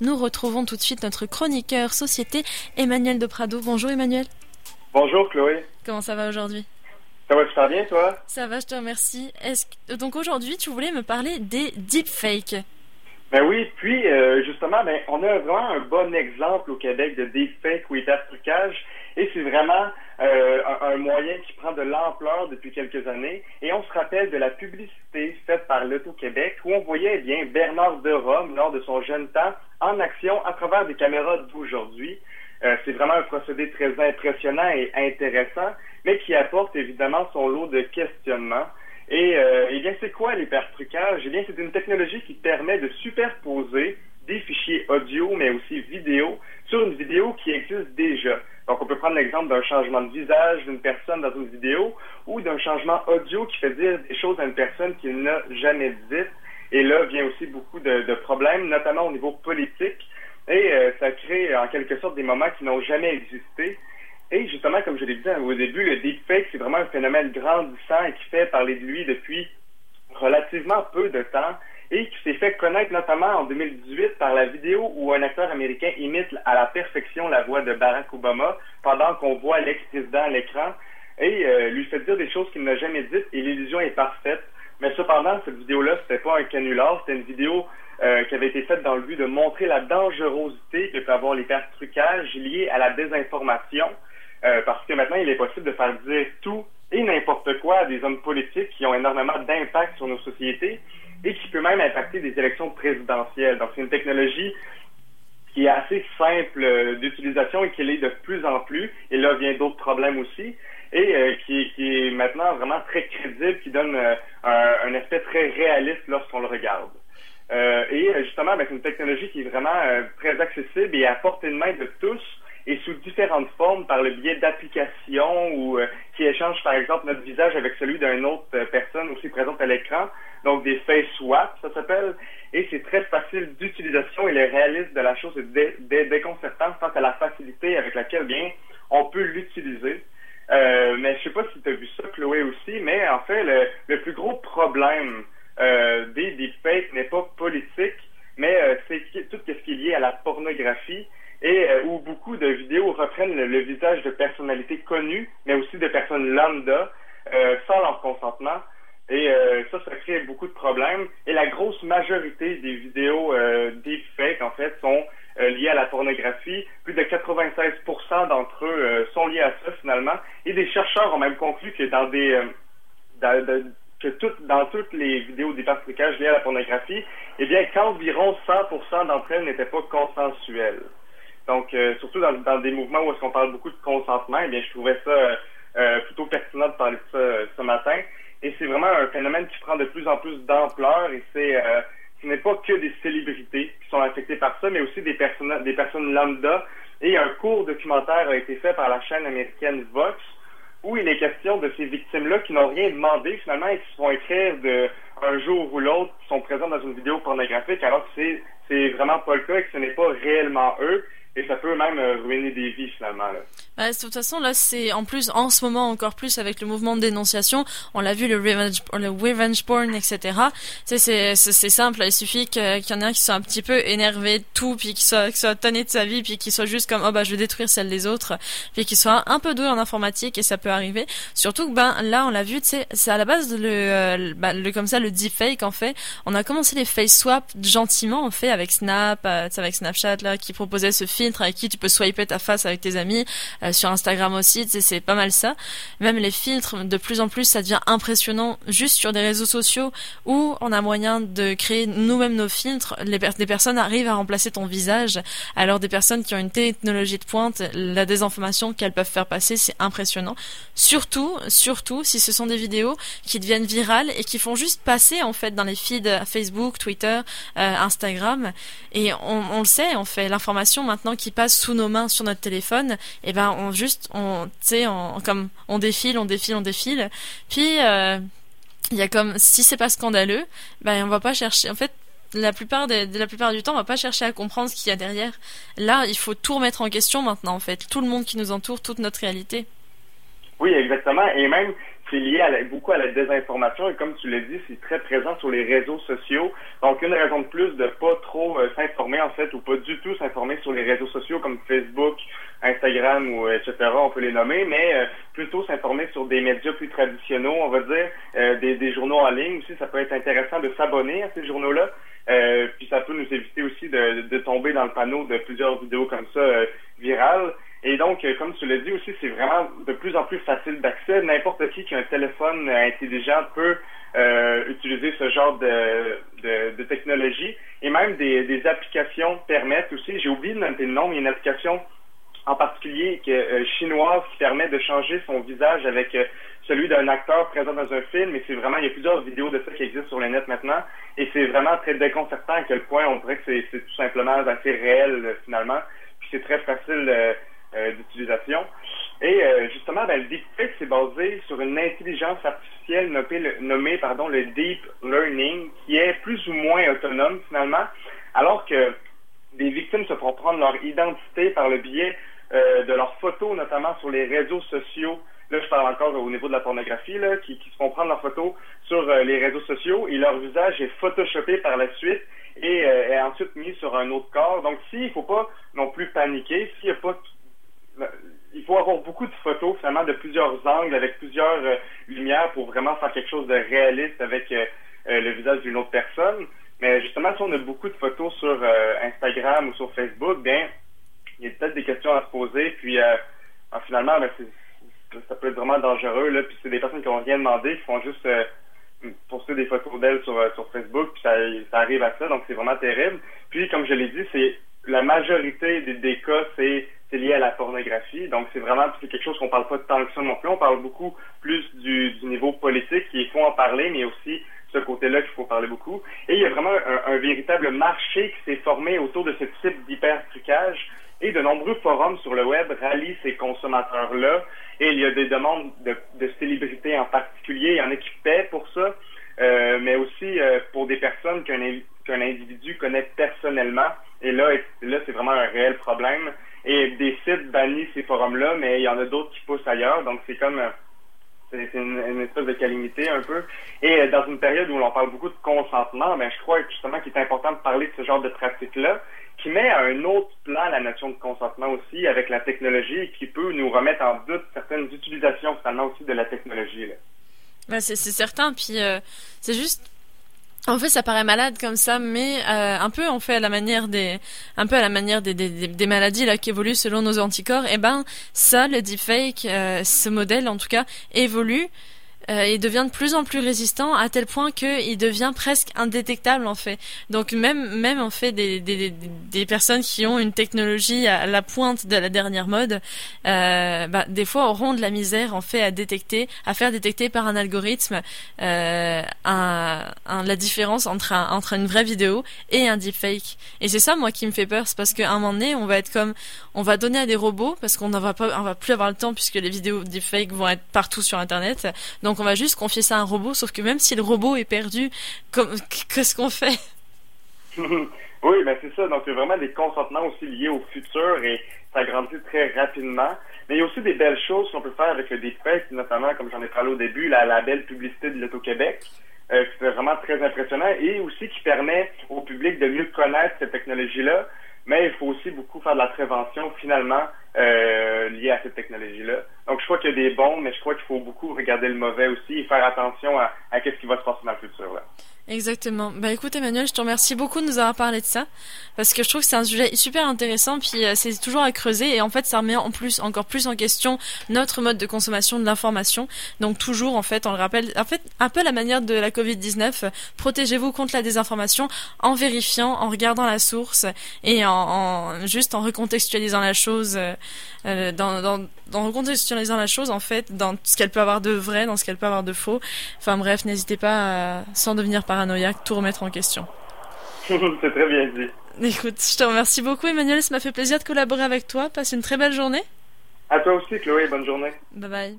Nous retrouvons tout de suite notre chroniqueur société, Emmanuel de Prado. Bonjour Emmanuel. Bonjour Chloé. Comment ça va aujourd'hui? Ça va super bien toi? Ça va, je te remercie. Est-ce Donc aujourd'hui, tu voulais me parler des deepfakes. Ben oui, puis euh, justement, ben, on a vraiment un bon exemple au Québec de deepfake ou hypertrucage. Et c'est vraiment euh, un, moyen qui prend de l'ampleur depuis quelques années. Et on se rappelle de la publicité faite par l'Auto-Québec où on voyait eh bien Bernard de Rome lors de son jeune temps en action à travers des caméras d'aujourd'hui. Euh, c'est vraiment un procédé très impressionnant et intéressant, mais qui apporte évidemment son lot de questionnements. Et euh, eh bien, c'est quoi l'hypertrucage? Eh bien, c'est une technologie qui permet de superposer des fichiers audio, mais aussi vidéo, sur une vidéo qui existe déjà. Donc, on peut prendre l'exemple d'un changement de visage d'une personne dans une vidéo ou d'un changement audio qui fait dire des choses à une personne qu'il n'a jamais dites. Et là vient aussi beaucoup de, problèmes, notamment au niveau politique. Et euh, ça crée en quelque sorte des moments qui n'ont jamais existé. Et justement, comme je l'ai dit au début, le deepfake, c'est vraiment un phénomène grandissant et qui fait parler de lui depuis relativement peu de temps et qui s'est fait connaître notamment en 2018 par la vidéo où un acteur américain imite à la perfection la voix de Barack Obama pendant qu'on voit l'ex-président à l'écran et euh, lui fait dire des choses qu'il n'a jamais dites et l'illusion est parfaite. Mais cependant, cette vidéo-là, c'était pas un canular, c'était une vidéo euh, qui avait été faite dans le but de montrer la dangerosité que peut avoir l'hypertrucage lié à la désinformation, euh, parce que maintenant, il est possible de faire dire tout et n'importe quoi à des hommes politiques qui ont énormément d'impact sur nos sociétés et qui peut même impacter des élections présidentielles. Donc, c'est une technologie qui est assez simple d'utilisation et qui l'est de plus en plus. Et là vient d'autres problèmes aussi. Et euh, qui, est maintenant vraiment très crédible, qui donne euh, un, aspect très réaliste lorsqu'on le regarde. Euh, et justement, ben, c'est une technologie qui est vraiment très accessible et à portée de main de tous et sous différentes formes par le biais d'applications ou qui échangent par exemple notre visage avec celui d'une autre personne aussi présente à l'écran donc des face swap, ça s'appelle, et c'est très d'utilisation et le réalisme de la chose est déconcertant face à la facilité avec laquelle bien on peut l'utiliser. Euh, mais je sais pas si tu as vu ça, Chloé aussi, mais en fait, le, plus gros problème euh, des deepfakes n'est pas politique, mais euh, c'est tout ce qui est lié à la pornographie et euh, où beaucoup de vidéos reprennent le, visage de personnalités connues, mais aussi de personnes lambda, sans leur consentement. Et ça, ça crée beaucoup de problèmes. La grosse majorité des vidéos euh, deepfake, en fait, sont euh, liées à la pornographie. Plus de 96% d'entre eux euh, sont liés à ça, finalement. Et des chercheurs ont même conclu que dans des... Dans, que dans toutes les vidéos d'hyperflicage liées à la pornographie, eh bien, qu'environ 100% d'entre elles n'étaient pas consensuelles. Donc, surtout dans, dans, des mouvements où est-ce qu'on parle beaucoup de consentement, eh bien, je trouvais ça plutôt pertinent de parler de ça ce matin. Et c'est vraiment un phénomène qui prend de plus en plus d'ampleur et c'est euh, ce n'est pas que des célébrités qui sont affectées par ça, mais aussi des personnes des personnes lambda. Et un court documentaire a été fait par la chaîne américaine Vox où il est question de ces victimes-là qui n'ont rien demandé finalement et qui se font écrire de un jour ou l'autre, qui sont présents dans une vidéo pornographique alors que c'est vraiment pas le cas et que ce n'est pas réellement eux et ça peut même euh, ruiner des vies finalement. Là. Bah, de toute façon, là, c'est en plus, en ce moment encore plus avec le mouvement de dénonciation, on l'a vu, le revenge, le revenge porn, etc. C'est c'est c'est simple, il suffit qu'il y en ait un qui soit un petit peu énervé de tout, puis qui soit qui soit tonné de sa vie, puis qui soit juste comme oh bah je vais détruire celle des autres, puis qui soit un peu doué en informatique et ça peut arriver. Surtout que ben là, on l'a vu, c'est à la base le, euh, bah, le comme ça le deepfake en fait. On a commencé les face swap gentiment en fait avec Snap, euh, avec Snapchat là, qui proposait ce film avec qui tu peux swiper ta face avec tes amis. Euh, sur Instagram aussi, c'est pas mal ça. Même les filtres, de plus en plus, ça devient impressionnant juste sur des réseaux sociaux où on a moyen de créer nous-mêmes nos filtres. Les des personnes arrivent à remplacer ton visage. Alors des personnes qui ont une technologie de pointe, la désinformation qu'elles peuvent faire passer, c'est impressionnant. Surtout, surtout si ce sont des vidéos qui deviennent virales et qui font juste passer en fait dans les feeds Facebook, Twitter, euh, Instagram. Et on, on le sait, on fait l'information maintenant qui passe sous nos mains sur notre téléphone, eh ben on juste on tu sais comme on défile, on défile, on défile. Puis euh, il y a comme si c'est pas scandaleux, ben on va pas chercher. En fait, la plupart des, la plupart du temps, on va pas chercher à comprendre ce qu'il y a derrière. Là, il faut tout remettre en question maintenant en fait, tout le monde qui nous entoure, toute notre réalité. Oui, exactement. Et même, c'est lié à beaucoup à la désinformation et comme tu l'as dit, c'est très présent sur les réseaux sociaux. Donc une raison de plus de pas trop euh, s'informer en fait ou pas du tout s'informer sur les réseaux sociaux comme Facebook, Instagram ou etc. On peut les nommer, mais euh, plutôt s'informer sur des médias plus traditionnels, on va dire, euh, des, des, journaux en ligne aussi. Ça peut être intéressant de s'abonner à ces journaux-là. puis ça peut nous éviter aussi de, de, tomber dans le panneau de plusieurs vidéos comme ça virales. Et donc, euh, comme tu l'as dit aussi, c'est vraiment de plus en plus facile d'accès. N'importe qui qui a un téléphone intelligent peut euh, utiliser ce genre de, de, technologie. Et même des, des, applications permettent aussi, j'ai oublié de noter le nom, mais une application en particulier euh, chinoise qui permet de changer son visage avec celui d'un acteur présent dans un film. Et c'est vraiment, il y a plusieurs vidéos de ça qui existent sur le net maintenant. Et c'est vraiment très déconcertant à quel point on dirait que c'est tout simplement assez réel finalement. Puis c'est très facile euh, d'utilisation. Et euh, justement, ben, le deepfake, c'est basé sur une intelligence artificielle nommée, nommée pardon, le deep learning, qui est plus ou moins autonome finalement, alors que des victimes se font prendre leur identité par le biais euh, de leurs photos, notamment sur les réseaux sociaux. Là, je parle encore au niveau de la pornographie, là, qui, se font prendre leurs photos sur les réseaux sociaux et leur visage est photoshopé par la suite et est ensuite mis sur un autre corps. Donc, s'il ne faut pas non plus paniquer, s'il n'y a pas il faut avoir beaucoup de photos, finalement, de plusieurs angles, avec plusieurs euh, lumières pour vraiment faire quelque chose de réaliste avec euh, euh, le visage d'une autre personne. Mais justement, si on a beaucoup de photos sur Instagram ou sur Facebook, bien, il y a peut-être des questions à se poser. Puis, finalement, ben, ça peut être vraiment dangereux. Là, puis c'est des personnes qui n'ont rien demandé, qui font juste poster des photos d'elles sur, sur Facebook, puis ça, arrive à ça. Donc, c'est vraiment terrible. Puis, comme je l'ai dit, c'est la majorité des cas, c'est lié à la pornographie. Donc, c'est vraiment c'est quelque chose qu'on parle pas tant que ça non plus. On parle beaucoup plus du, niveau politique. Il faut en parler, mais aussi ce côté-là qu'il faut parler beaucoup. Et il y a vraiment un, véritable marché qui s'est formé autour de ce type d'hyper-trucage. Et de nombreux forums sur le web rallient ces consommateurs-là. Et il y a des demandes de, célébrités en particulier. Il y en a qui paient pour ça. Euh, mais aussi euh, pour des personnes qu'un individu connaît personnellement. Et là, là c'est vraiment un réel problème. Et des sites bannissent ces forums-là, mais il y en a d'autres qui poussent ailleurs. Donc, c'est comme euh, c'est une, espèce de calamité un peu. Et euh, dans une période où l'on parle beaucoup de consentement, ben, je crois justement qu'il est important de parler de ce genre de pratique-là, qui met à un autre plan la notion de consentement aussi avec la technologie et qui peut nous remettre en doute certaines utilisations finalement aussi de la technologie. Là. c'est certain. Puis euh, c'est juste en fait, ça paraît malade comme ça, mais euh, un peu en fait à la manière des, un peu à la manière des, des, maladies là qui évoluent selon nos anticorps. Et eh ben ça, le deepfake, euh, ce modèle en tout cas évolue euh, il devient de plus en plus résistant à tel point qu'il devient presque indétectable en fait. Donc même même en fait des, des, des personnes qui ont une technologie à la pointe de la dernière mode, euh, bah, des fois auront de la misère en fait à détecter, à faire détecter par un algorithme euh, un, la différence entre un, entre une vraie vidéo et un deepfake. Et c'est ça moi qui me fait peur, c'est parce qu'à un moment donné on va être comme, on va donner à des robots parce qu'on va pas, on va plus avoir le temps puisque les vidéos deepfake vont être partout sur internet. Donc donc on va juste confier ça à un robot, sauf que même si le robot est perdu, qu'est-ce qu'on fait? Oui, ben c'est ça. Donc a vraiment des consentements aussi liés au futur et ça grandit très rapidement. Mais il y a aussi des belles choses qu'on peut faire avec le deepfake, notamment, comme j'en ai parlé au début, la, belle publicité de l'Auto-Québec. Euh, c'est vraiment très impressionnant et aussi qui permet au public de mieux connaître cette technologie-là. Mais il faut aussi beaucoup faire de la prévention, finalement, euh, liée à cette technologie-là. Donc, je crois qu'il y a des bons, mais je crois qu'il faut beaucoup regarder le mauvais aussi et faire attention à, à ce qui va se passer dans le futur. Exactement. Bah écoute Emmanuel, je te remercie beaucoup de nous avoir parlé de ça parce que je trouve que c'est un sujet super intéressant puis euh, c'est toujours à creuser et en fait ça remet en plus encore plus en question notre mode de consommation de l'information. Donc toujours en fait, on le rappelle, en fait un peu la manière de la Covid-19, protégez-vous contre la désinformation en vérifiant, en regardant la source et en, juste en recontextualisant la chose euh, euh, en recontextualisant la chose en fait dans ce qu'elle peut avoir de vrai, dans ce qu'elle peut avoir de faux. Enfin bref, n'hésitez pas à, sans devenir paranoïaque, tout remettre en question. C'est très bien dit. Écoute, je te remercie beaucoup Emmanuel, ça m'a fait plaisir de collaborer avec toi. Passe une très belle journée. À toi aussi Chloé, bonne journée. Bye bye.